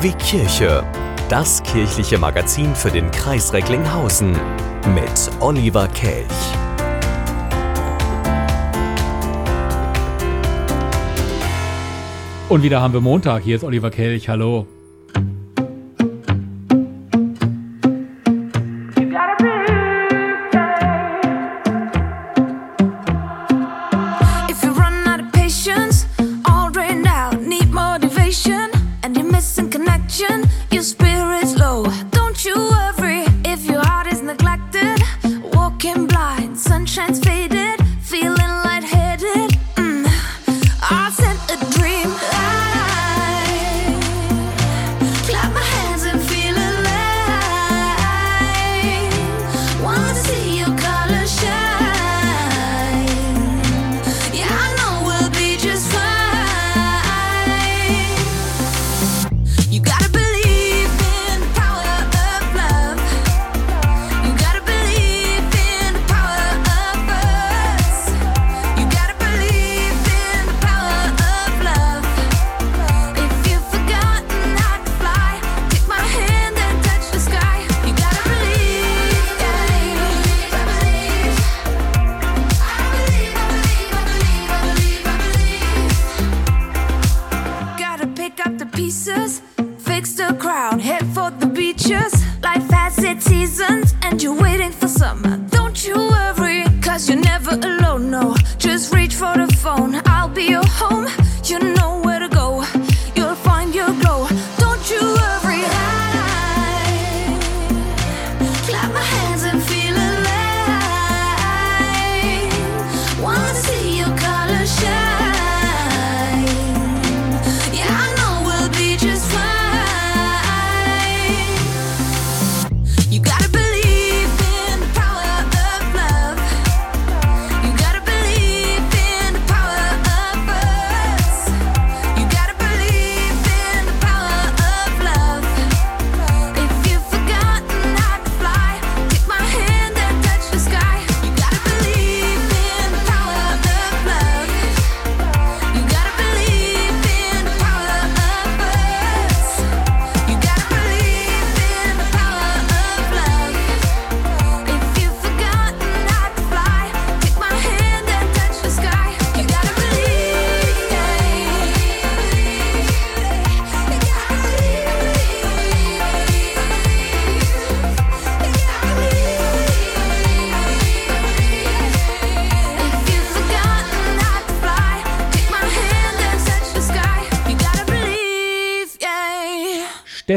Wie Kirche. Das kirchliche Magazin für den Kreis Recklinghausen mit Oliver Kelch. Und wieder haben wir Montag. Hier ist Oliver Kelch. Hallo.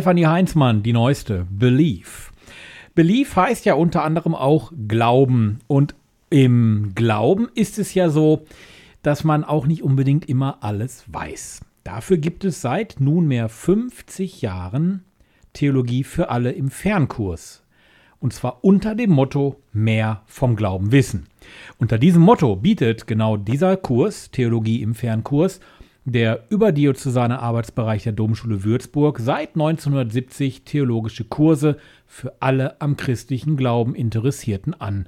Stefanie Heinzmann, die neueste, Belief. Belief heißt ja unter anderem auch Glauben. Und im Glauben ist es ja so, dass man auch nicht unbedingt immer alles weiß. Dafür gibt es seit nunmehr 50 Jahren Theologie für alle im Fernkurs. Und zwar unter dem Motto Mehr vom Glauben wissen. Unter diesem Motto bietet genau dieser Kurs, Theologie im Fernkurs, der überdiözesane Arbeitsbereich der Domschule Würzburg seit 1970 theologische Kurse für alle am christlichen Glauben Interessierten an.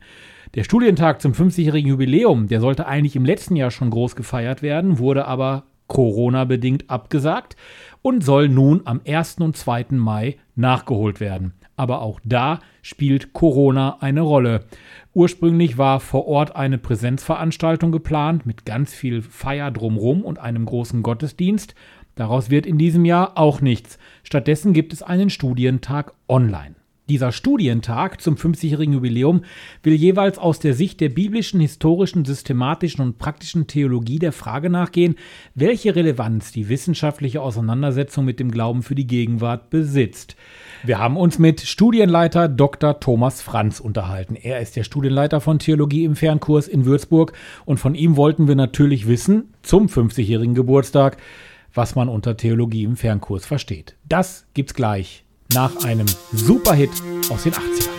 Der Studientag zum 50-jährigen Jubiläum, der sollte eigentlich im letzten Jahr schon groß gefeiert werden, wurde aber Corona-bedingt abgesagt und soll nun am 1. und 2. Mai nachgeholt werden. Aber auch da spielt Corona eine Rolle. Ursprünglich war vor Ort eine Präsenzveranstaltung geplant mit ganz viel Feier drumrum und einem großen Gottesdienst. Daraus wird in diesem Jahr auch nichts. Stattdessen gibt es einen Studientag online. Dieser Studientag zum 50-jährigen Jubiläum will jeweils aus der Sicht der biblischen, historischen, systematischen und praktischen Theologie der Frage nachgehen, welche Relevanz die wissenschaftliche Auseinandersetzung mit dem Glauben für die Gegenwart besitzt. Wir haben uns mit Studienleiter Dr. Thomas Franz unterhalten. Er ist der Studienleiter von Theologie im Fernkurs in Würzburg und von ihm wollten wir natürlich wissen, zum 50-jährigen Geburtstag, was man unter Theologie im Fernkurs versteht. Das gibt's gleich nach einem Superhit aus den 80ern.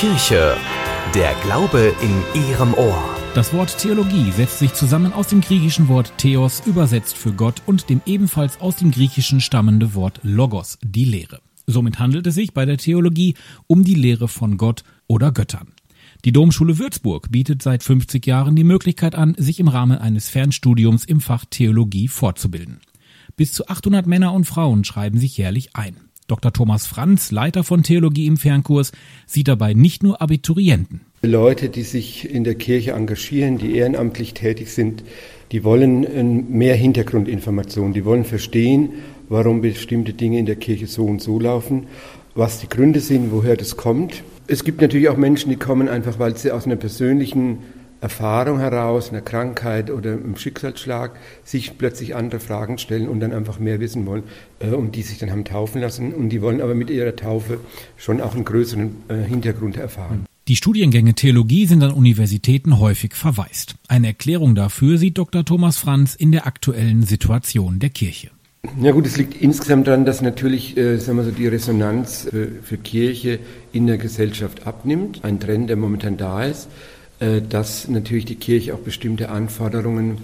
Kirche. Der Glaube in Ihrem Ohr. Das Wort Theologie setzt sich zusammen aus dem griechischen Wort Theos, übersetzt für Gott, und dem ebenfalls aus dem griechischen stammende Wort Logos, die Lehre. Somit handelt es sich bei der Theologie um die Lehre von Gott oder Göttern. Die Domschule Würzburg bietet seit 50 Jahren die Möglichkeit an, sich im Rahmen eines Fernstudiums im Fach Theologie fortzubilden. Bis zu 800 Männer und Frauen schreiben sich jährlich ein. Dr. Thomas Franz, Leiter von Theologie im Fernkurs, sieht dabei nicht nur Abiturienten. Leute, die sich in der Kirche engagieren, die ehrenamtlich tätig sind, die wollen äh, mehr Hintergrundinformationen, die wollen verstehen, warum bestimmte Dinge in der Kirche so und so laufen, was die Gründe sind, woher das kommt. Es gibt natürlich auch Menschen, die kommen einfach, weil sie aus einer persönlichen Erfahrung heraus, einer Krankheit oder einem Schicksalsschlag, sich plötzlich andere Fragen stellen und dann einfach mehr wissen wollen äh, und die sich dann haben taufen lassen und die wollen aber mit ihrer Taufe schon auch einen größeren äh, Hintergrund erfahren. Die Studiengänge Theologie sind an Universitäten häufig verwaist. Eine Erklärung dafür sieht Dr. Thomas Franz in der aktuellen Situation der Kirche. Ja gut, es liegt insgesamt daran, dass natürlich äh, sagen wir so, die Resonanz für, für, Kirche in der Gesellschaft abnimmt. Ein Trend, der momentan da ist, äh, dass natürlich die Kirche auch bestimmte Anforderungen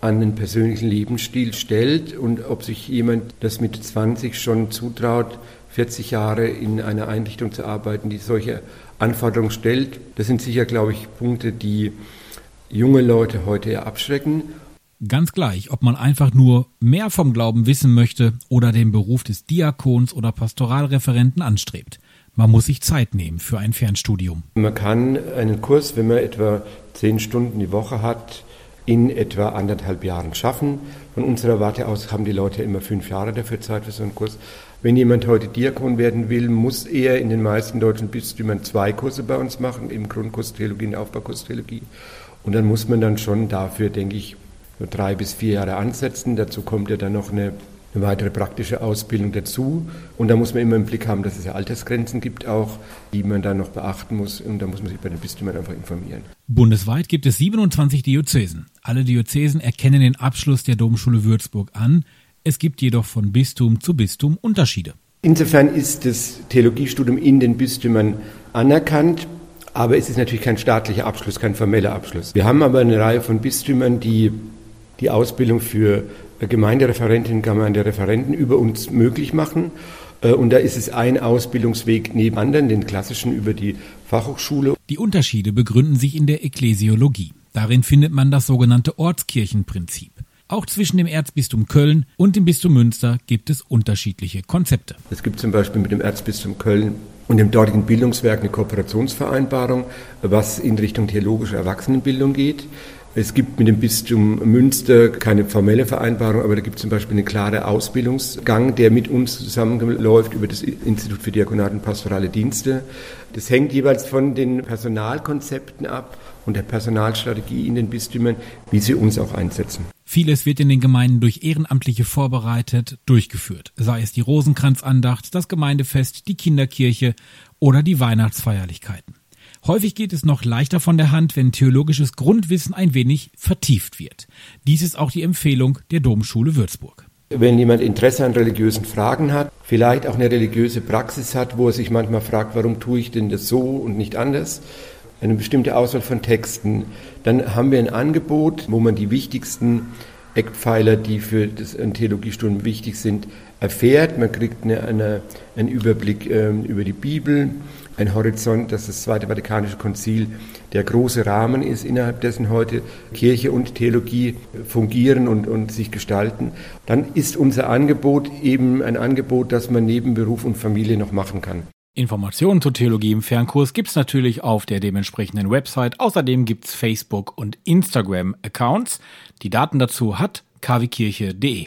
an den persönlichen Lebensstil stellt und ob sich jemand das mit 20 schon zutraut, 40 Jahre in einer Einrichtung zu arbeiten, die solche Anforderungen stellt. Das sind sicher, glaube ich, Punkte, die junge Leute heute eher abschrecken. Ganz gleich, ob man einfach nur mehr vom Glauben wissen möchte oder den Beruf des Diakons oder Pastoralreferenten anstrebt. Man muss sich Zeit nehmen für ein Fernstudium. Man kann einen Kurs, wenn man etwa zehn Stunden die Woche hat, in etwa anderthalb Jahren schaffen. Von unserer Warte aus haben die Leute immer fünf Jahre dafür Zeit für so einen Kurs. Wenn jemand heute Diakon werden will, muss er in den meisten deutschen Bistümern zwei Kurse bei uns machen, im Grundkurs Theologie und Aufbaukurs Theologie. Und dann muss man dann schon dafür, denke ich, nur drei bis vier Jahre ansetzen. Dazu kommt ja dann noch eine, eine weitere praktische Ausbildung dazu. Und da muss man immer im Blick haben, dass es ja Altersgrenzen gibt auch, die man dann noch beachten muss. Und da muss man sich bei den Bistümern einfach informieren. Bundesweit gibt es 27 Diözesen. Alle Diözesen erkennen den Abschluss der Domschule Würzburg an. Es gibt jedoch von Bistum zu Bistum Unterschiede. Insofern ist das Theologiestudium in den Bistümern anerkannt. Aber es ist natürlich kein staatlicher Abschluss, kein formeller Abschluss. Wir haben aber eine Reihe von Bistümern, die die Ausbildung für Gemeindereferentinnen Gemeindereferenten über uns möglich machen. Äh, und da ist es ein Ausbildungsweg neben anderen, den klassischen über die Fachhochschule. Die Unterschiede begründen sich in der Ekklesiologie. Darin findet man das sogenannte Ortskirchenprinzip. Auch zwischen dem Erzbistum Köln und dem Bistum Münster gibt es unterschiedliche Konzepte. Es gibt zum Beispiel mit dem Erzbistum Köln und dem dortigen Bildungswerk eine Kooperationsvereinbarung, was in Richtung theologische Erwachsenenbildung geht. Es gibt mit dem Bistum Münster keine formelle Vereinbarung, aber da gibt es zum Beispiel einen klaren Ausbildungsgang, der mit uns zusammenläuft über das Institut für Diakonat und Pastorale Dienste. Das hängt jeweils von den Personalkonzepten ab und der Personalstrategie in den Bistümern, wie sie uns auch einsetzen. Vieles wird in den Gemeinden durch Ehrenamtliche vorbereitet, durchgeführt, sei es die Rosenkranzandacht, das Gemeindefest, die Kinderkirche oder die Weihnachtsfeierlichkeiten. Häufig geht es noch leichter von der Hand, wenn theologisches Grundwissen ein wenig vertieft wird. Dies ist auch die Empfehlung der Domschule Würzburg. Wenn jemand Interesse an religiösen Fragen hat, vielleicht auch eine religiöse Praxis hat, wo er sich manchmal fragt, warum tue ich denn das so und nicht anders, eine bestimmte Auswahl von Texten, dann haben wir ein Angebot, wo man die wichtigsten Eckpfeiler, die für das Theologiestudium wichtig sind, erfährt. Man kriegt eine, eine, einen Überblick ähm, über die Bibel, ein Horizont, dass das Zweite Vatikanische Konzil der große Rahmen ist, innerhalb dessen heute Kirche und Theologie fungieren und, und sich gestalten, dann ist unser Angebot eben ein Angebot, das man neben Beruf und Familie noch machen kann. Informationen zur Theologie im Fernkurs gibt es natürlich auf der dementsprechenden Website. Außerdem gibt es Facebook- und Instagram-Accounts. Die Daten dazu hat kwkirche.de.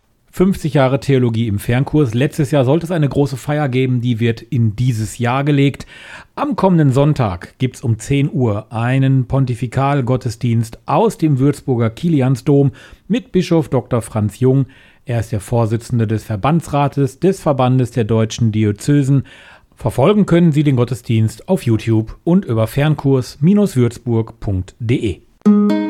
50 Jahre Theologie im Fernkurs. Letztes Jahr sollte es eine große Feier geben, die wird in dieses Jahr gelegt. Am kommenden Sonntag gibt es um 10 Uhr einen Pontifikalgottesdienst aus dem Würzburger Kiliansdom mit Bischof Dr. Franz Jung. Er ist der Vorsitzende des Verbandsrates des Verbandes der deutschen Diözesen. Verfolgen können Sie den Gottesdienst auf YouTube und über fernkurs-würzburg.de.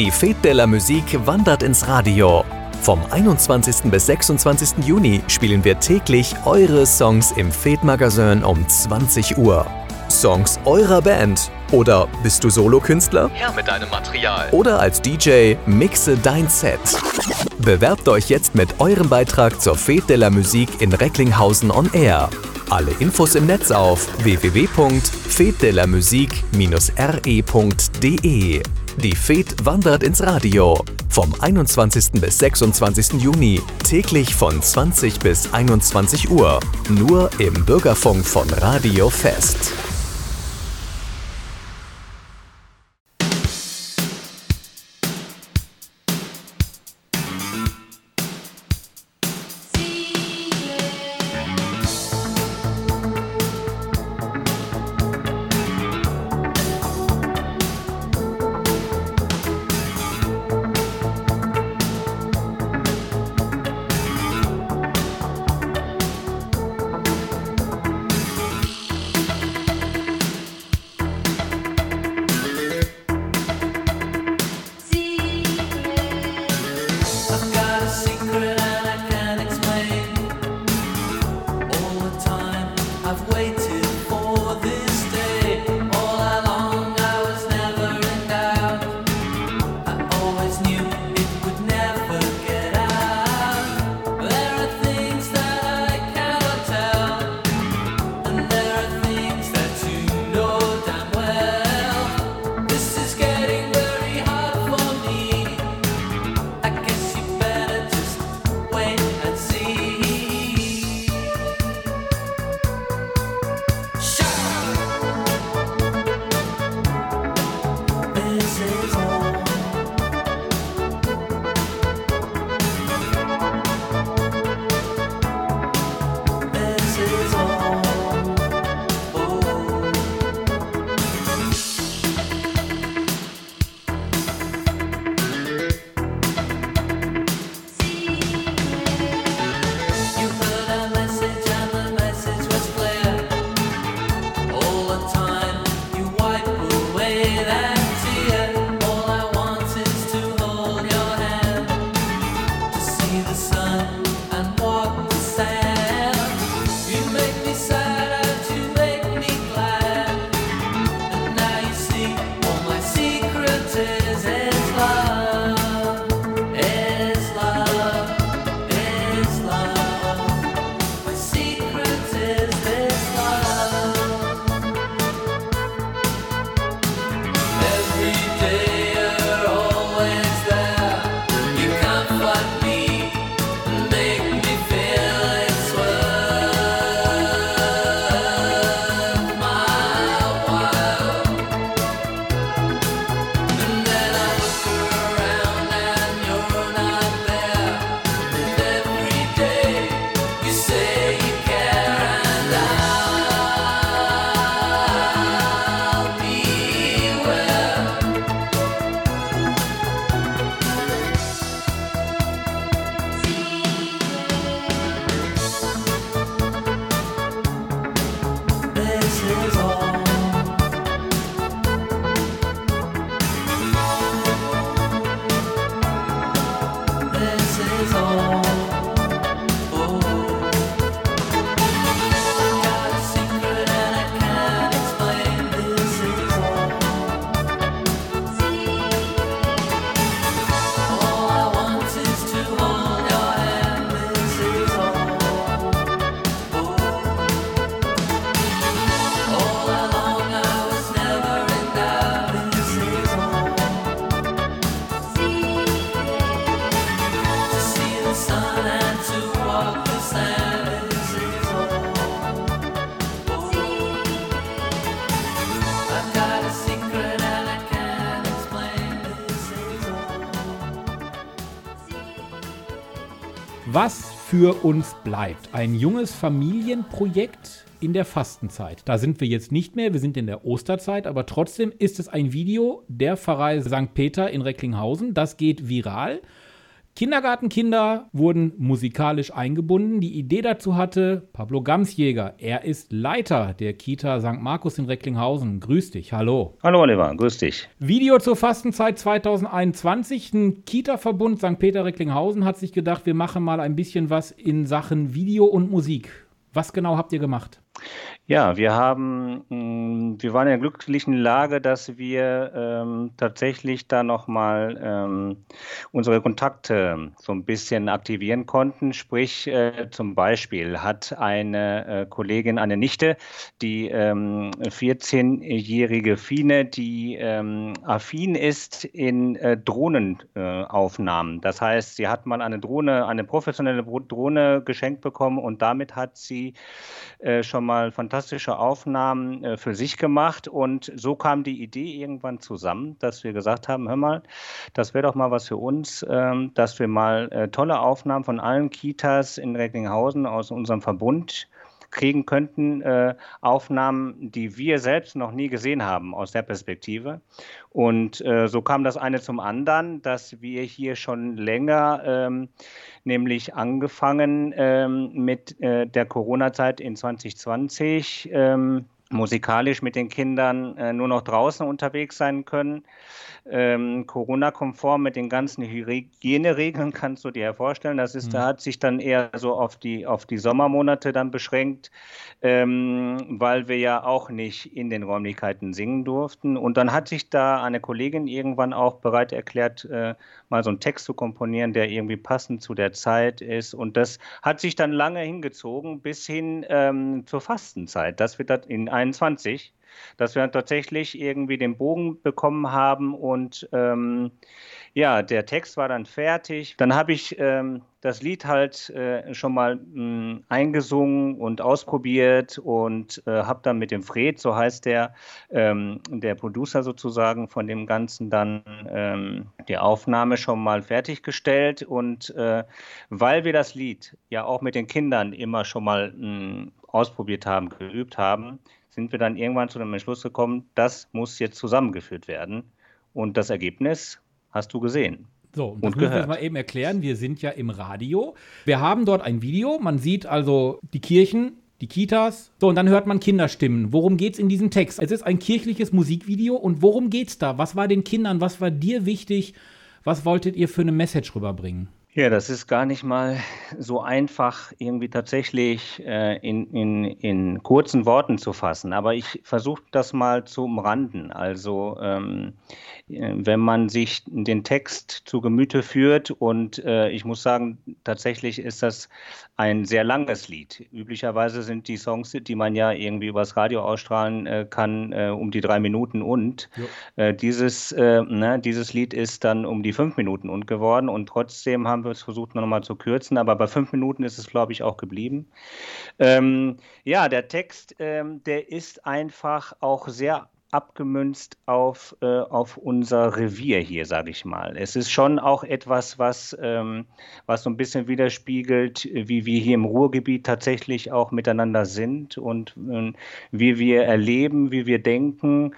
Die Fête de la Musique wandert ins Radio. Vom 21. bis 26. Juni spielen wir täglich eure Songs im Fête Magazin um 20 Uhr. Songs eurer Band. Oder bist du Solokünstler? Her mit deinem Material. Oder als DJ mixe dein Set. Bewerbt euch jetzt mit eurem Beitrag zur Fête de la Musique in Recklinghausen on Air. Alle Infos im Netz auf www.fetdelamusik-re.de. Die Fete wandert ins Radio. Vom 21. bis 26. Juni. Täglich von 20 bis 21 Uhr. Nur im Bürgerfunk von Radio Fest. Für uns bleibt. Ein junges Familienprojekt in der Fastenzeit. Da sind wir jetzt nicht mehr, wir sind in der Osterzeit, aber trotzdem ist es ein Video der Pfarrei St. Peter in Recklinghausen. Das geht viral. Kindergartenkinder wurden musikalisch eingebunden. Die Idee dazu hatte Pablo Gamsjäger. Er ist Leiter der Kita St. Markus in Recklinghausen. Grüß dich, hallo. Hallo Oliver, grüß dich. Video zur Fastenzeit 2021. Ein Kita-Verbund St. Peter-Recklinghausen hat sich gedacht, wir machen mal ein bisschen was in Sachen Video und Musik. Was genau habt ihr gemacht? Ja, wir haben, mh, wir waren in der glücklichen Lage, dass wir ähm, tatsächlich da nochmal ähm, unsere Kontakte so ein bisschen aktivieren konnten. Sprich, äh, zum Beispiel hat eine äh, Kollegin, eine Nichte, die ähm, 14-jährige Fine, die ähm, affin ist in äh, Drohnenaufnahmen. das heißt, sie hat mal eine Drohne, eine professionelle Drohne geschenkt bekommen und damit hat sie äh, schon mal fantastische Aufnahmen äh, für sich gemacht. Und so kam die Idee irgendwann zusammen, dass wir gesagt haben, hör mal, das wäre doch mal was für uns, ähm, dass wir mal äh, tolle Aufnahmen von allen Kitas in Recklinghausen aus unserem Verbund kriegen könnten, äh, Aufnahmen, die wir selbst noch nie gesehen haben aus der Perspektive. Und äh, so kam das eine zum anderen, dass wir hier schon länger, ähm, nämlich angefangen ähm, mit äh, der Corona-Zeit in 2020, ähm, musikalisch mit den Kindern äh, nur noch draußen unterwegs sein können. Ähm, Corona-konform mit den ganzen Hygieneregeln kannst du dir ja vorstellen. Das ist, mhm. da hat sich dann eher so auf die, auf die Sommermonate dann beschränkt, ähm, weil wir ja auch nicht in den Räumlichkeiten singen durften. Und dann hat sich da eine Kollegin irgendwann auch bereit erklärt, äh, mal so einen Text zu komponieren, der irgendwie passend zu der Zeit ist. Und das hat sich dann lange hingezogen bis hin ähm, zur Fastenzeit. Das wird in 21 dass wir tatsächlich irgendwie den Bogen bekommen haben und ähm, ja, der Text war dann fertig. Dann habe ich ähm, das Lied halt äh, schon mal mh, hm, eingesungen und ausprobiert und äh, habe dann mit dem Fred, so heißt der, ähm, der Producer sozusagen von dem Ganzen, dann ähm, die Aufnahme schon mal fertiggestellt. Und äh, weil wir das Lied ja auch mit den Kindern immer schon mal mh, hm, ausprobiert haben, geübt haben, sind wir dann irgendwann zu dem Entschluss gekommen, das muss jetzt zusammengeführt werden. Und das Ergebnis hast du gesehen. So, und das und müssen wir mal eben erklären. Wir sind ja im Radio. Wir haben dort ein Video. Man sieht also die Kirchen, die Kitas. So, und dann hört man Kinderstimmen. Worum geht es in diesem Text? Es ist ein kirchliches Musikvideo. Und worum geht es da? Was war den Kindern? Was war dir wichtig? Was wolltet ihr für eine Message rüberbringen? Ja, das ist gar nicht mal so einfach, irgendwie tatsächlich äh, in, in, in kurzen Worten zu fassen. Aber ich versuche das mal zu umranden. Also ähm, äh, wenn man sich den Text zu Gemüte führt und äh, ich muss sagen, tatsächlich ist das ein sehr langes Lied. Üblicherweise sind die Songs, die man ja irgendwie übers Radio ausstrahlen äh, kann, äh, um die drei Minuten und. Äh, dieses, ne, dieses Lied ist dann um die fünf Minuten und geworden und trotzdem haben wir es versucht, noch mal zu kürzen, aber bei fünf Minuten ist es, glaube ich, auch geblieben. Ähm, ja, der Text, ähm, der ist einfach auch sehr abgemünzt auf, äh, auf unser Revier hier, sage ich mal. Es ist schon auch etwas, was, ähm, was so ein bisschen widerspiegelt, wie wir hier im Ruhrgebiet tatsächlich auch miteinander sind und äh, wie wir erleben, wie wir denken.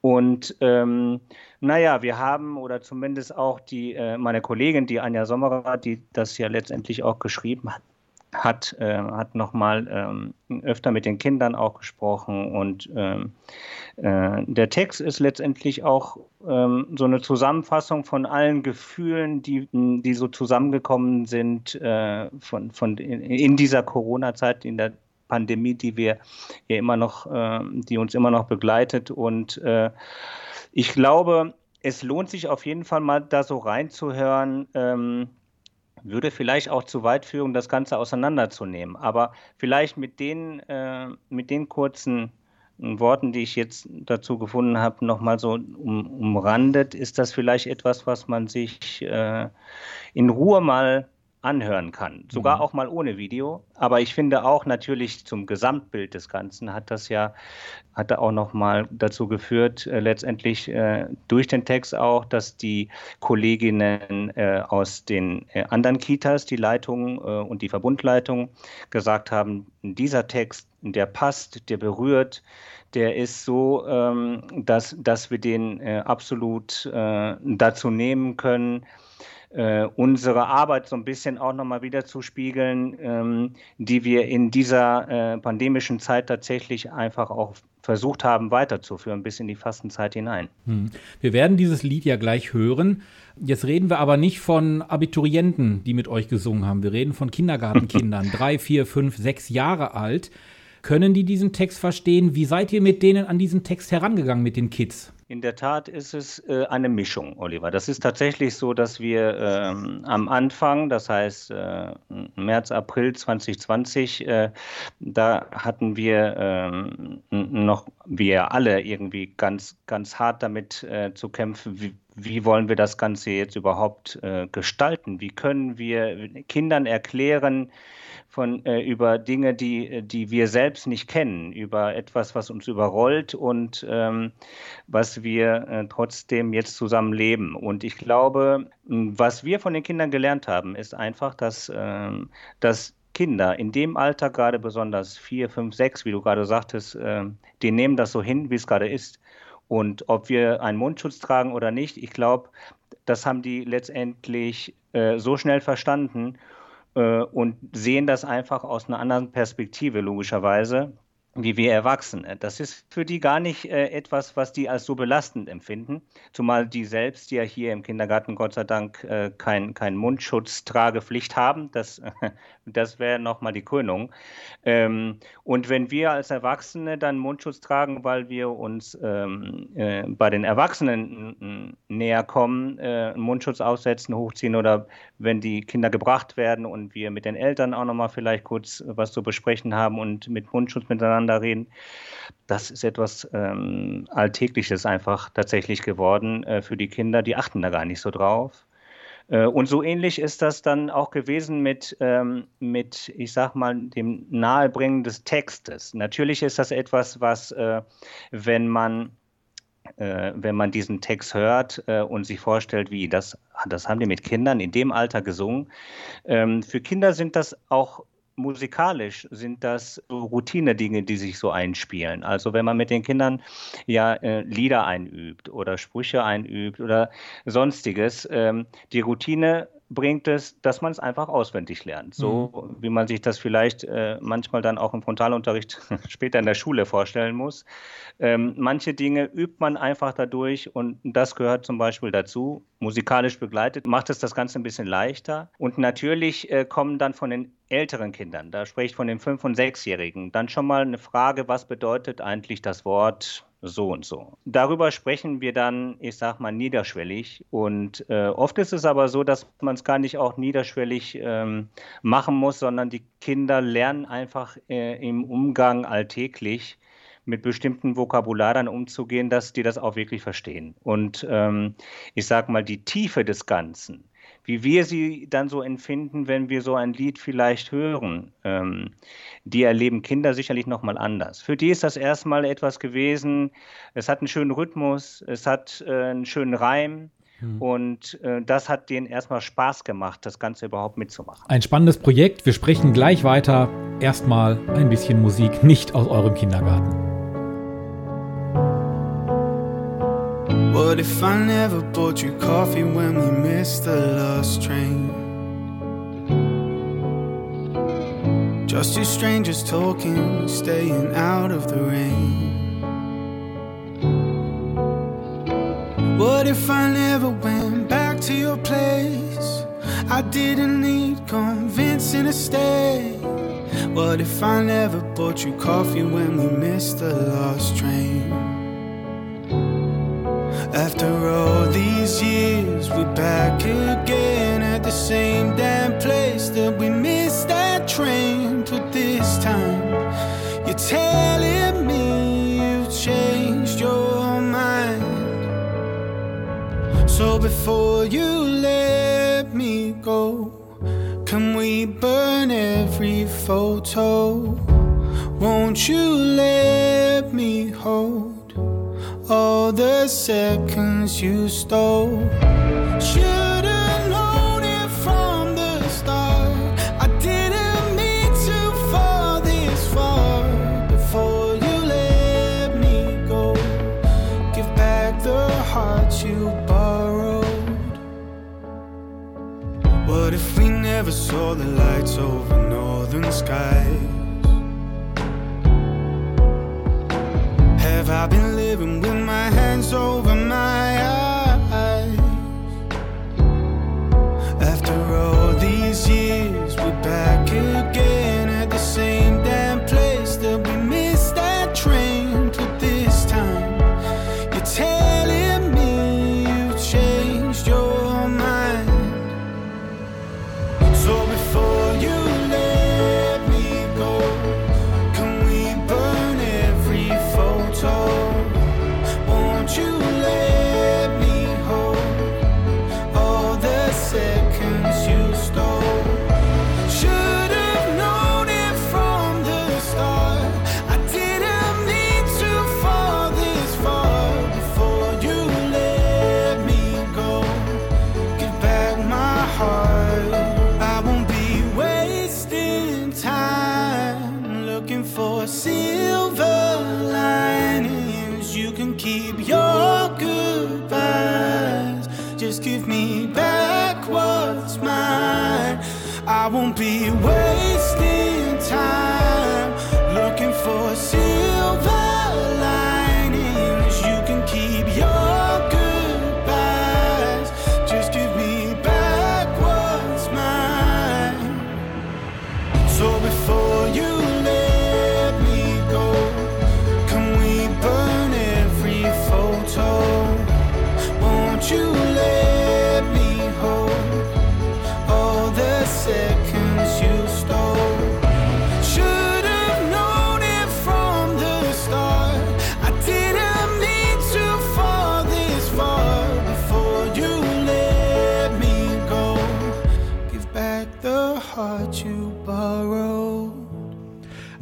Und ähm, naja, wir haben, oder zumindest auch die, äh, meine Kollegin, die Anja Sommerer, die das ja letztendlich auch geschrieben hat, hat, äh, hat nochmal ähm, öfter mit den Kindern auch gesprochen und ähm, äh, der Text ist letztendlich auch ähm, so eine Zusammenfassung von allen Gefühlen, die, die so zusammengekommen sind äh, von, von in, in dieser Corona-Zeit, in der Pandemie, die wir ja immer noch, äh, die uns immer noch begleitet und äh, ich glaube, es lohnt sich auf jeden Fall mal da so reinzuhören. Würde vielleicht auch zu weit führen, das Ganze auseinanderzunehmen. Aber vielleicht mit den, äh, mit den kurzen Worten, die ich jetzt dazu gefunden habe, nochmal so um, umrandet, ist das vielleicht etwas, was man sich äh, in Ruhe mal anhören kann. Sogar mhm. auch mal ohne Video. Aber ich finde auch natürlich zum Gesamtbild des Ganzen hat das ja, hat da auch nochmal dazu geführt, äh, letztendlich äh, durch den Text auch, dass die Kolleginnen äh, aus den äh, anderen Kitas, die Leitung äh, und die Verbundleitung gesagt haben, dieser Text, der passt, der berührt, der ist so, ähm, dass, dass wir den äh, absolut dazu nehmen können, äh, unsere Arbeit so ein bisschen auch nochmal wieder zu spiegeln, ähm, die wir in dieser äh, pandemischen Zeit tatsächlich einfach auch versucht haben weiterzuführen bis in die Fastenzeit hinein. Hm. Wir werden dieses Lied ja gleich hören. Jetzt reden wir aber nicht von Abiturienten, die mit euch gesungen haben. Wir reden von Kindergartenkindern, drei, vier, fünf, sechs Jahre alt. Können die diesen Text verstehen? Wie seid ihr mit denen an diesen Text herangegangen, mit den Kids? In der Tat ist es äh, eine Mischung, Oliver. Das ist tatsächlich so, dass wir ähm, am Anfang, das heißt äh, März, April 2020, äh, da hatten wir ähm, noch, wir alle irgendwie ganz, ganz hart damit äh, zu kämpfen, wie, wie wollen wir das Ganze jetzt überhaupt äh, gestalten? Wie können wir Kindern erklären, von, äh, über Dinge, die, die wir selbst nicht kennen, über etwas, was uns überrollt und ähm, was wir äh, trotzdem jetzt zusammen leben. Und ich glaube, was wir von den Kindern gelernt haben, ist einfach, dass, ähm, dass Kinder in dem Alter, gerade besonders vier, fünf, sechs, wie du gerade sagtest, äh, die nehmen das so hin, wie es gerade ist. Und ob wir einen Mundschutz tragen oder nicht, ich glaube, das haben die letztendlich äh, so schnell verstanden äh, und sehen das einfach aus einer anderen Perspektive, logischerweise, wie wir Erwachsene. Das ist für die gar nicht äh, etwas, was die als so belastend empfinden, zumal die selbst ja hier im Kindergarten Gott sei Dank äh, kein, kein Mundschutztragepflicht haben. Das, das wäre nochmal die Krönung. Ähm, und wenn wir als Erwachsene dann Mundschutz tragen, weil wir uns ähm, äh, bei den Erwachsenen näher kommen, äh, Mundschutz aufsetzen, hochziehen oder wenn die Kinder gebracht werden und wir mit den Eltern auch nochmal vielleicht kurz was zu besprechen haben und mit Mundschutz miteinander reden. Das ist etwas ähm, Alltägliches einfach tatsächlich geworden äh, für die Kinder. Die achten da gar nicht so drauf. Äh, und so ähnlich ist das dann auch gewesen mit, ähm, mit, ich sag mal, dem Nahebringen des Textes. Natürlich ist das etwas, was, äh, wenn man äh, wenn man diesen Text hört äh, und sich vorstellt, wie das, das haben die mit Kindern in dem Alter gesungen. Ähm, für Kinder sind das auch musikalisch sind das so Routine-Dinge, die sich so einspielen. Also wenn man mit den Kindern ja äh, Lieder einübt oder Sprüche einübt oder sonstiges, ähm, die Routine bringt es, dass man es einfach auswendig lernt. So mhm. wie man sich das vielleicht äh, manchmal dann auch im Frontalunterricht später in der Schule vorstellen muss. Ähm, manche Dinge übt man einfach dadurch und das gehört zum Beispiel dazu. Musikalisch begleitet macht es das Ganze ein bisschen leichter. Und natürlich äh, kommen dann von den älteren Kindern, da spreche ich von den Fünf- und Sechsjährigen, dann schon mal eine Frage, was bedeutet eigentlich das Wort so und so. Darüber sprechen wir dann, ich sag mal, niederschwellig. Und äh, oft ist es aber so, dass man es gar nicht auch niederschwellig ähm, machen muss, sondern die Kinder lernen einfach äh, im Umgang alltäglich mit bestimmten Vokabularien umzugehen, dass die das auch wirklich verstehen. Und ähm, ich sag mal, die Tiefe des Ganzen, wie wir sie dann so empfinden, wenn wir so ein Lied vielleicht hören, ähm, die erleben Kinder sicherlich nochmal anders. Für die ist das erstmal etwas gewesen, es hat einen schönen Rhythmus, es hat äh, einen schönen Reim. Und äh, das hat denen erstmal Spaß gemacht, das Ganze überhaupt mitzumachen. Ein spannendes Projekt. Wir sprechen gleich weiter. Erstmal ein bisschen Musik, nicht aus eurem Kindergarten. What if I never bought you coffee when we missed the last train? Just two strangers talking, staying out of the rain. What if I never went back to your place? I didn't need convincing to stay. What if I never bought you coffee when we missed the last train? After all these years, we're back again at the same damn place that we missed that train. But this time, you're telling me you've changed your mind. So before you let me go, can we burn every photo? Won't you let me hold? All the seconds you stole. Should've known it from the start. I didn't mean to fall this far. Before you let me go, give back the heart you borrowed. What if we never saw the lights over northern skies? Have I been living with so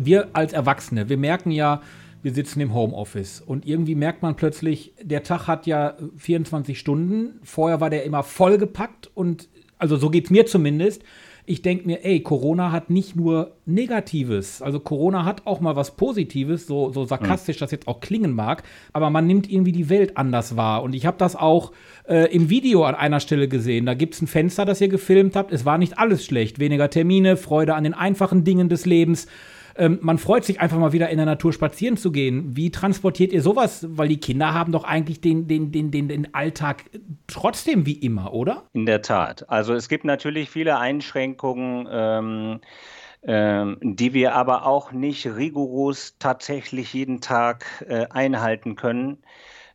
wir als Erwachsene, wir merken ja, wir sitzen im Homeoffice und irgendwie merkt man plötzlich, der Tag hat ja 24 Stunden. Vorher war der immer vollgepackt und also so geht es mir zumindest. Ich denke mir, ey, Corona hat nicht nur Negatives, also Corona hat auch mal was Positives, so, so sarkastisch das jetzt auch klingen mag, aber man nimmt irgendwie die Welt anders wahr. Und ich habe das auch äh, im Video an einer Stelle gesehen. Da gibt es ein Fenster, das ihr gefilmt habt. Es war nicht alles schlecht. Weniger Termine, Freude an den einfachen Dingen des Lebens ähm, man freut sich einfach mal wieder in der Natur spazieren zu gehen. Wie transportiert ihr sowas? Weil die Kinder haben doch eigentlich den, den, den, den, den Alltag trotzdem wie immer, oder? In der Tat. Also es gibt natürlich viele Einschränkungen, ähm, ähm, die wir aber auch nicht rigoros tatsächlich jeden Tag äh, einhalten können.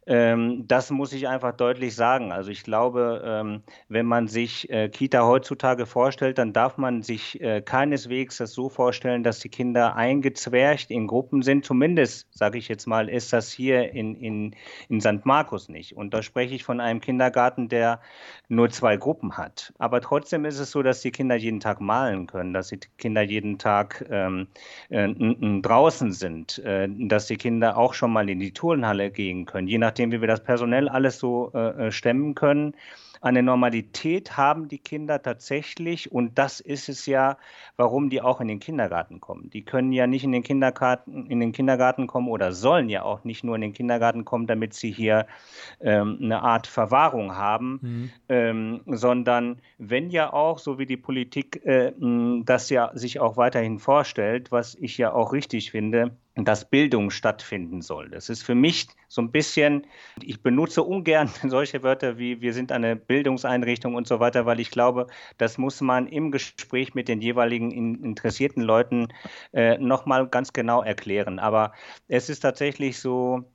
Ähm, das muss ich einfach deutlich sagen. Also ich glaube, ähm, wenn man sich äh, Kita heutzutage vorstellt, dann darf man sich äh, keineswegs das so vorstellen, dass die Kinder eingezwercht in Gruppen sind. Zumindest, sage ich jetzt mal, ist das hier in, in, in St. Markus nicht. Und da spreche ich von einem Kindergarten, der nur zwei Gruppen hat. Aber trotzdem ist es so, dass die Kinder jeden Tag malen können, dass die Kinder jeden Tag ähm, äh, draußen sind, äh, dass die Kinder auch schon mal in die Turnhalle gehen können, je nachdem, wie wir das personell alles so äh, äh, stemmen können. Eine Normalität haben die Kinder tatsächlich und das ist es ja, warum die auch in den Kindergarten kommen. Die können ja nicht in den Kindergarten, in den Kindergarten kommen oder sollen ja auch nicht nur in den Kindergarten kommen, damit sie hier ähm, eine Art Verwahrung haben, ähm, sondern wenn ja auch, so wie die Politik äh, das ja sich auch weiterhin vorstellt, was ich ja auch richtig finde, dass Bildung stattfinden soll. Das ist für mich so ein bisschen, ich benutze ungern solche Wörter wie wir sind eine Bildungseinrichtung und so weiter, weil ich glaube, das muss man im Gespräch mit den jeweiligen in, interessierten Leuten äh, nochmal ganz genau erklären. Aber es ist tatsächlich so,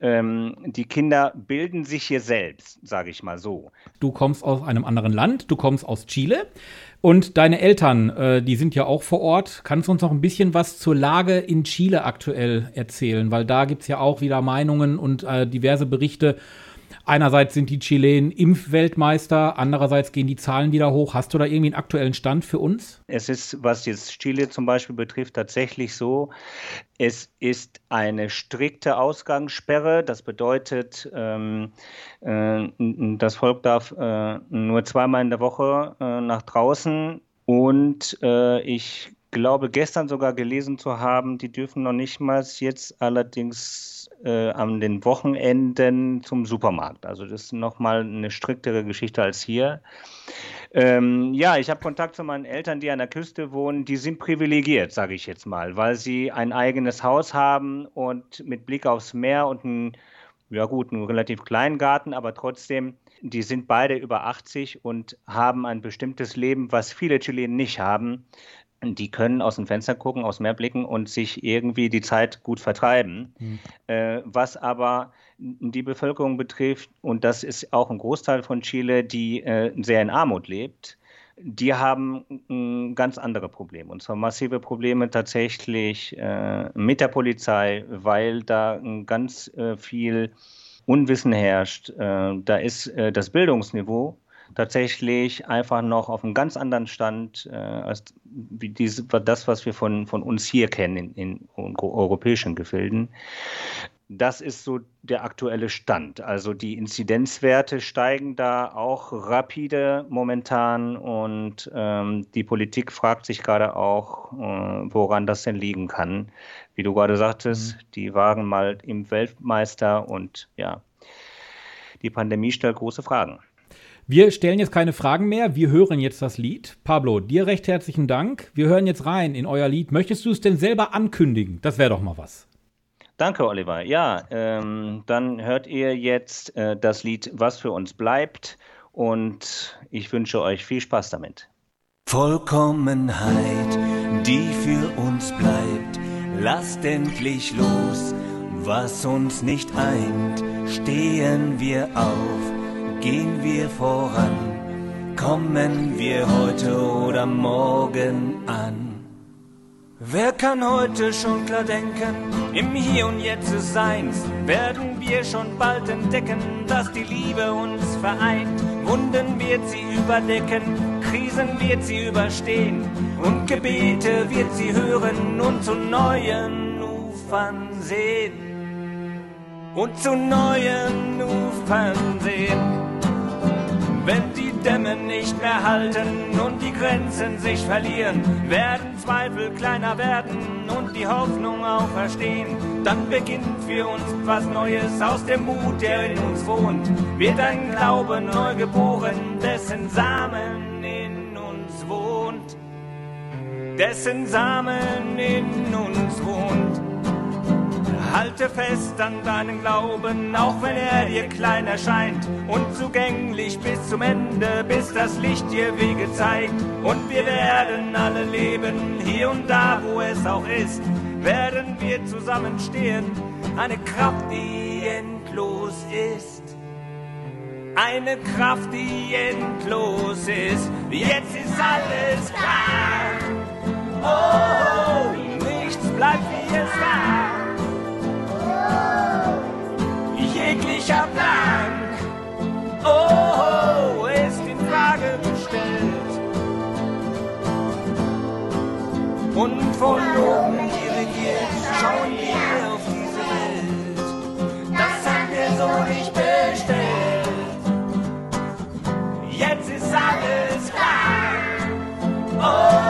ähm, die Kinder bilden sich hier selbst, sage ich mal so. Du kommst aus einem anderen Land, du kommst aus Chile und deine Eltern, äh, die sind ja auch vor Ort. Kannst du uns noch ein bisschen was zur Lage in Chile aktuell erzählen? Weil da gibt es ja auch wieder Meinungen und äh, diverse Berichte. Einerseits sind die Chilenen Impfweltmeister, andererseits gehen die Zahlen wieder hoch. Hast du da irgendwie einen aktuellen Stand für uns? Es ist, was jetzt Chile zum Beispiel betrifft, tatsächlich so, es ist eine strikte Ausgangssperre. Das bedeutet, ähm, äh, das Volk darf äh, nur zweimal in der Woche äh, nach draußen und äh, ich glaube gestern sogar gelesen zu haben, die dürfen noch nicht mal jetzt allerdings äh, an den Wochenenden zum Supermarkt. Also das ist nochmal eine striktere Geschichte als hier. Ähm, ja, ich habe Kontakt zu meinen Eltern, die an der Küste wohnen. Die sind privilegiert, sage ich jetzt mal, weil sie ein eigenes Haus haben und mit Blick aufs Meer und einen, ja gut, einen relativ kleinen Garten, aber trotzdem, die sind beide über 80 und haben ein bestimmtes Leben, was viele Chilenen nicht haben. Die können aus dem Fenster gucken, aufs Meer blicken und sich irgendwie die Zeit gut vertreiben. Äh, was aber die Bevölkerung betrifft, und das ist auch ein Großteil von Chile, die äh, sehr in Armut lebt, die haben mm, ganz andere Probleme. Und zwar massive Probleme tatsächlich äh, mit der Polizei, weil da ganz äh, viel Unwissen herrscht. Äh, da ist äh, das Bildungsniveau tatsächlich einfach noch auf einem ganz anderen Stand äh, als wie diese, das, was wir von, von uns hier kennen in, in europäischen Gefilden. Das ist so der aktuelle Stand. Also die Inzidenzwerte steigen da auch rapide momentan und ähm, die Politik fragt sich gerade auch, äh, woran das denn liegen kann. Wie du gerade sagtest, die waren mal im Weltmeister und ja, die Pandemie stellt große Fragen. Wir stellen jetzt keine Fragen mehr, wir hören jetzt das Lied. Pablo, dir recht herzlichen Dank. Wir hören jetzt rein in euer Lied. Möchtest du es denn selber ankündigen? Das wäre doch mal was. Danke, Oliver. Ja, ähm, dann hört ihr jetzt äh, das Lied Was für uns bleibt und ich wünsche euch viel Spaß damit. Vollkommenheit, die für uns bleibt. Lasst endlich los, was uns nicht eint. Stehen wir auf, gehen wir voran. Kommen wir heute oder morgen an. Wer kann heute schon klar denken, im Hier und Jetzt des Seins werden wir schon bald entdecken, dass die Liebe uns vereint. Wunden wird sie überdecken, Krisen wird sie überstehen und Gebete wird sie hören und zu neuen Ufern sehen. Und zu neuen Ufern sehen. Wenn die Dämme nicht mehr halten und die Grenzen sich verlieren, werden Zweifel kleiner werden und die Hoffnung auferstehen. Dann beginnt für uns was Neues aus dem Mut, der in uns wohnt. Wird ein Glaube neu geboren, dessen Samen in uns wohnt. Dessen Samen in uns wohnt. Halte fest an deinen Glauben, auch wenn er dir klein erscheint. Unzugänglich bis zum Ende, bis das Licht dir Wege zeigt. Und wir werden alle leben, hier und da, wo es auch ist, werden wir zusammenstehen. Eine Kraft, die endlos ist. Eine Kraft, die endlos ist. Jetzt ist alles klar. Oh, nichts bleibt wie es war jeglicher Plan, oh, ist in Frage gestellt. Und von oben dirigiert schauen wir auf diese Welt. Das haben wir so nicht bestellt. Jetzt ist alles klar. Oh,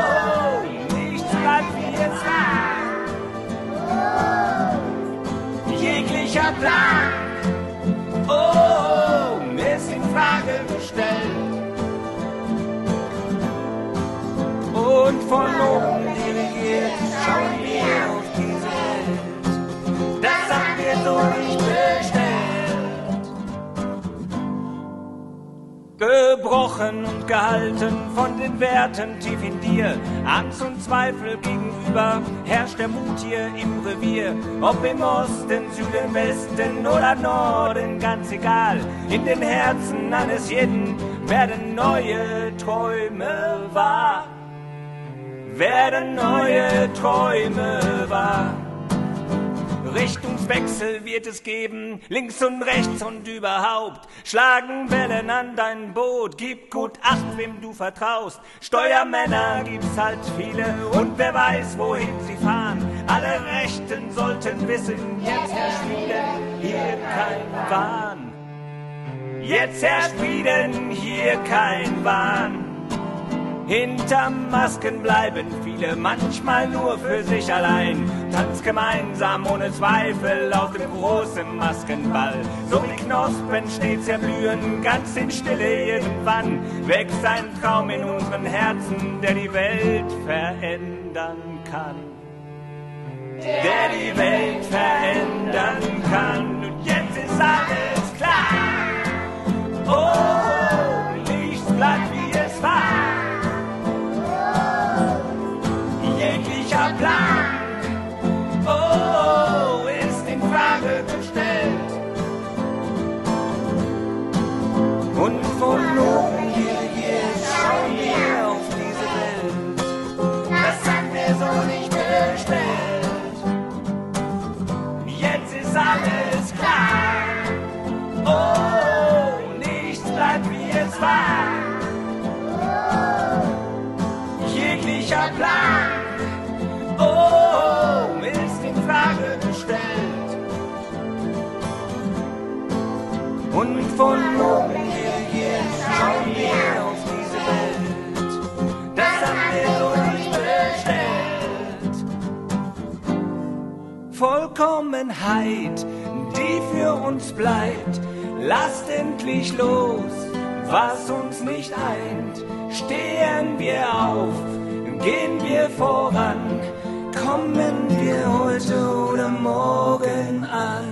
Plan. Oh, ist in Frage gestellt. Und von gehalten von den Werten tief in dir. Angst und Zweifel gegenüber herrscht der Mut hier im Revier. Ob im Osten, Süden, Westen oder Norden, ganz egal. In den Herzen eines jeden werden neue Träume wahr. Werden neue Träume wahr. Richtungswechsel wird es geben, links und rechts und überhaupt. Schlagen Wellen an dein Boot, gib gut Acht, wem du vertraust. Steuermänner gibt's halt viele und wer weiß, wohin sie fahren. Alle Rechten sollten wissen, jetzt herrscht Frieden, hier kein Wahn. Jetzt herrscht Frieden, hier kein Wahn. Hinterm Masken bleiben viele manchmal nur für sich allein. Tanzt gemeinsam ohne Zweifel auf dem großen Maskenball. So wie Knospen stets erblühen, ganz in Stille irgendwann wächst ein Traum in unseren Herzen, der die Welt verändern kann. Der die Welt verändern kann. Und jetzt ist alles klar. Oh, nichts bleibt Und von Vollkommenheit, die für uns bleibt. Lasst endlich los, was uns nicht eint. Stehen wir auf, gehen wir voran. Kommen wir heute oder morgen an.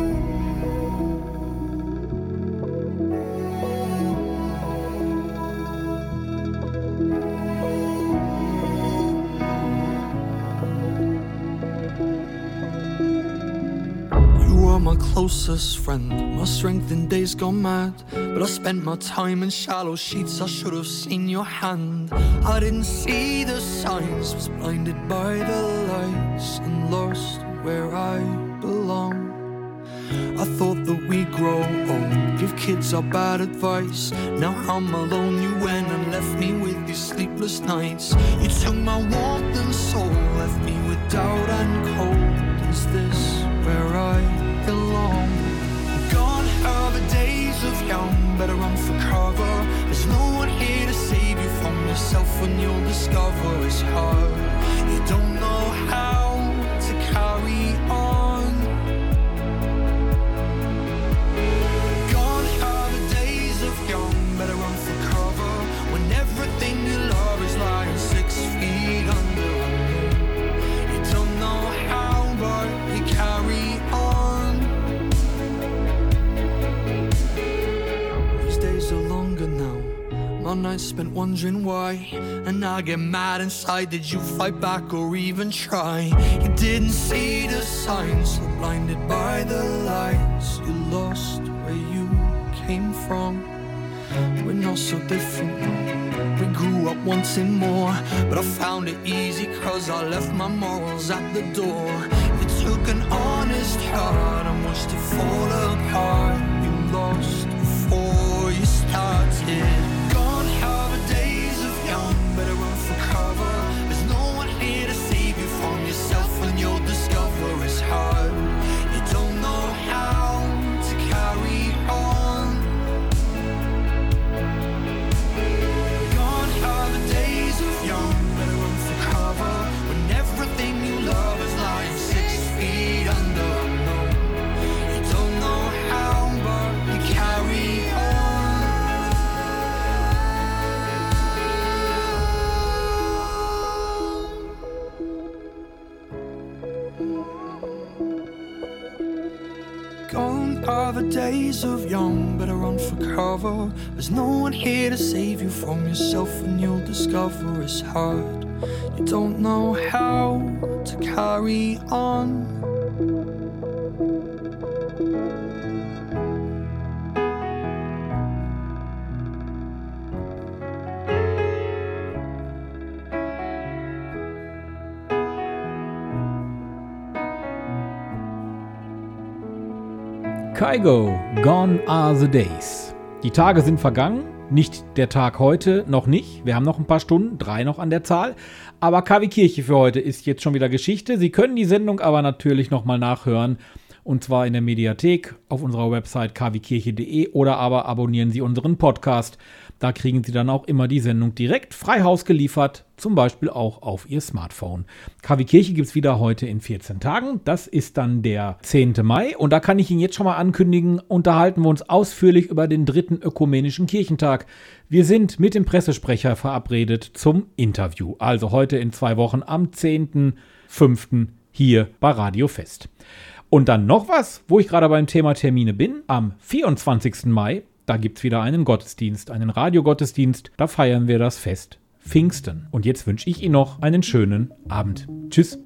Closest friend, my strength in days gone mad. But I spent my time in shallow sheets, I should have seen your hand. I didn't see the signs, was blinded by the lights and lost where I belong. I thought that we'd grow old, give kids our bad advice. Now I'm alone, you went and left me with these sleepless nights. You took my warmth and soul, left me with doubt and cold. Is this where I of better run for cover. There's no one here to save you from yourself when you'll discover it's hard. Nights spent wondering why. And I get mad inside. Did you fight back or even try? You didn't see the signs, so blinded by the lights. You lost where you came from. We're not so different. We grew up wanting more, but I found it easy cause I left my morals at the door. You took an honest heart and watched it fall apart. You lost before you started on cover. There's no one here to save you from yourself, and you'll discover it's hard. You don't know how to carry on. Kygo, Gone Are the Days. Die Tage sind vergangen, nicht der Tag heute, noch nicht. Wir haben noch ein paar Stunden, drei noch an der Zahl. Aber KW Kirche für heute ist jetzt schon wieder Geschichte. Sie können die Sendung aber natürlich nochmal nachhören. Und zwar in der Mediathek auf unserer Website kwkirche.de oder aber abonnieren Sie unseren Podcast. Da kriegen Sie dann auch immer die Sendung direkt frei Haus geliefert, zum Beispiel auch auf Ihr Smartphone. KW Kirche gibt es wieder heute in 14 Tagen. Das ist dann der 10. Mai. Und da kann ich Ihnen jetzt schon mal ankündigen, unterhalten wir uns ausführlich über den dritten ökumenischen Kirchentag. Wir sind mit dem Pressesprecher verabredet zum Interview. Also heute in zwei Wochen am 10.05. hier bei Radio Fest. Und dann noch was, wo ich gerade beim Thema Termine bin. Am 24. Mai, da gibt es wieder einen Gottesdienst, einen Radiogottesdienst. Da feiern wir das Fest Pfingsten. Und jetzt wünsche ich Ihnen noch einen schönen Abend. Tschüss.